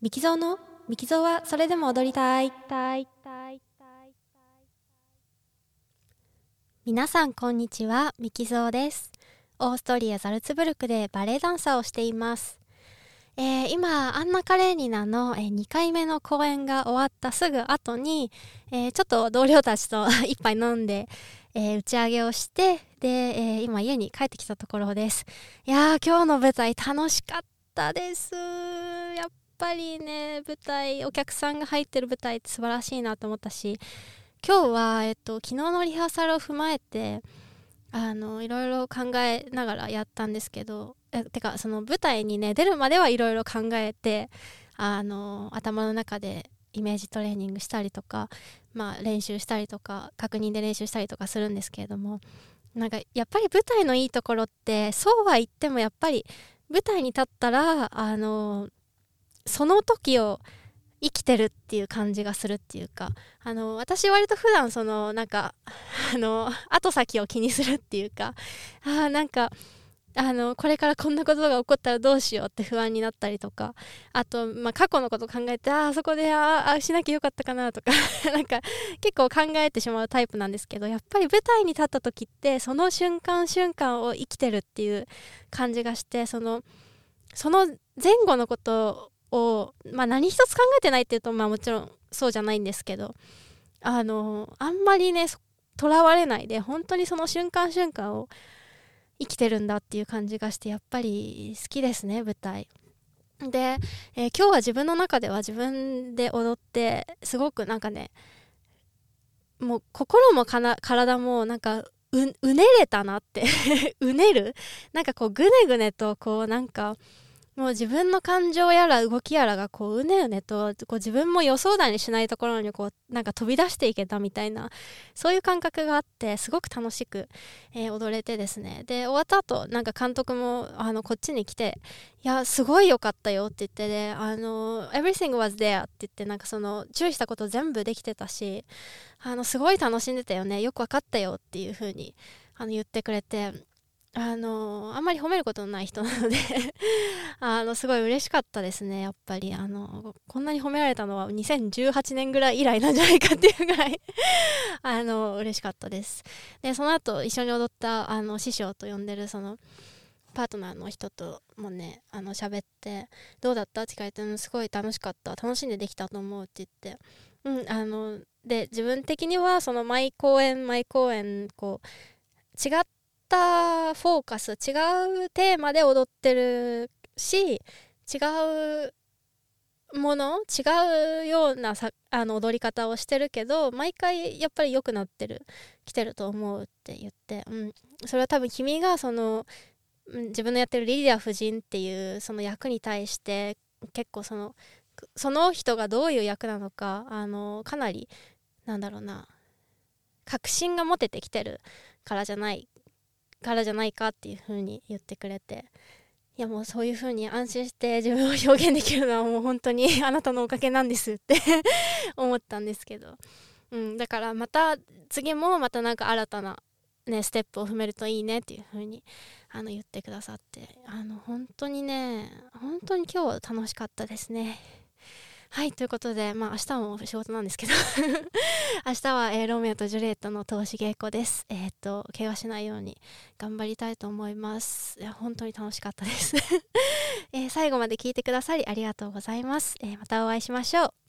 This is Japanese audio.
ミキゾーのミキゾーはそれでも踊りたい。皆さんこんにちは、ミキゾーです。オーストリア・ザルツブルクでバレエダンサーをしています。えー今、アンナ・カレーニナの、え2回目の公演が終わったすぐ後に、えーちょっと同僚たちと一杯飲んで、えー打ち上げをして、で、えー今家に帰ってきたところです。いやー、今日の舞台楽しかったです。やっぱりね、舞台、お客さんが入ってる舞台って素晴らしいなと思ったし、今日は、えっと、昨日のリハーサルを踏まえて、あの、いろいろ考えながらやったんですけど、えてか、その舞台にね、出るまではいろいろ考えて、あの、頭の中でイメージトレーニングしたりとか、まあ、練習したりとか、確認で練習したりとかするんですけれども、なんか、やっぱり舞台のいいところって、そうは言ってもやっぱり、舞台に立ったら、あの、その時を生きてるっていう感じがするっていうか、あの、私割と普段その、なんか、あの、後先を気にするっていうか、あ、なんか、あの、これからこんなことが起こったらどうしようって不安になったりとか、あと、まあ、過去のこと考えて、ああ、そこで、ああ、しなきゃよかったかなとか、なんか、結構考えてしまうタイプなんですけど、やっぱり舞台に立った時って、その瞬間瞬間を生きてるっていう感じがして、その、その前後のことを、まあ、何一つ考えてないっていうと、まあ、もちろんそうじゃないんですけどあのあんまりねとらわれないで本当にその瞬間瞬間を生きてるんだっていう感じがしてやっぱり好きですね舞台。で、えー今日は自分の中では自分で踊ってすごくなんかねもう心も体もなんかううねれたなって うねるなんかこうぐねぐねとこうなんかもう自分の感情やら動きやらがこううねうねとこう自分も予想だにしないところにこうなんか飛び出していけたみたいなそういう感覚があってすごく楽しく、えー踊れてですね。で終わった後なんか監督もあのこっちに来て「いやすごい良かったよ」って言ってで「あの everything was there」って言ってなんかその注意したこと全部できてたしあのすごい楽しんでたよね。よく分かったよっていう風にあの言ってくれてあのあんまり褒めることのない人なので あのすごい嬉しかったですねやっぱり。あのこんなに褒められたのは2018年ぐらい以来なんじゃないかっていうぐらい あの嬉しかったです。でその後一緒に踊ったあの師匠と呼んでるそのパートナーの人ともねあの喋って「どうだった?」って聞かれて「すごい楽しかった。楽しんでできたと思う」って言って。うんあので自分的にはその毎公演毎公演こう違ったたフォーカス違うテーマで踊ってるし違うもの違うようなさあの踊り方をしてるけど毎回やっぱり良くなってる来てると思うって言って、うん、それは多分君がその自分のやってるリディア夫人っていうその役に対して結構そのその人がどういう役なのかあのかなりなんだろうな確信が持ててきてるからじゃないからじゃないかっていう風に言ってくれていやもうそういう風に安心して自分を表現できるのはもう本当に あなたのおかげなんですって 思ったんですけど、うん、だからまた次もまたなんか新たな、ね、ステップを踏めるといいねっていう風にあの言ってくださってあの本当にね本当に今日楽しかったですね。はい、ということで、まあ明日も仕事なんですけど 明日は、えーロメオとジュリエットの投資稽古です。えーっと、怪我しないように頑張りたいと思います。いや、本当に楽しかったです。えー最後まで聞いてくださりありがとうございます。えまたお会いしましょう。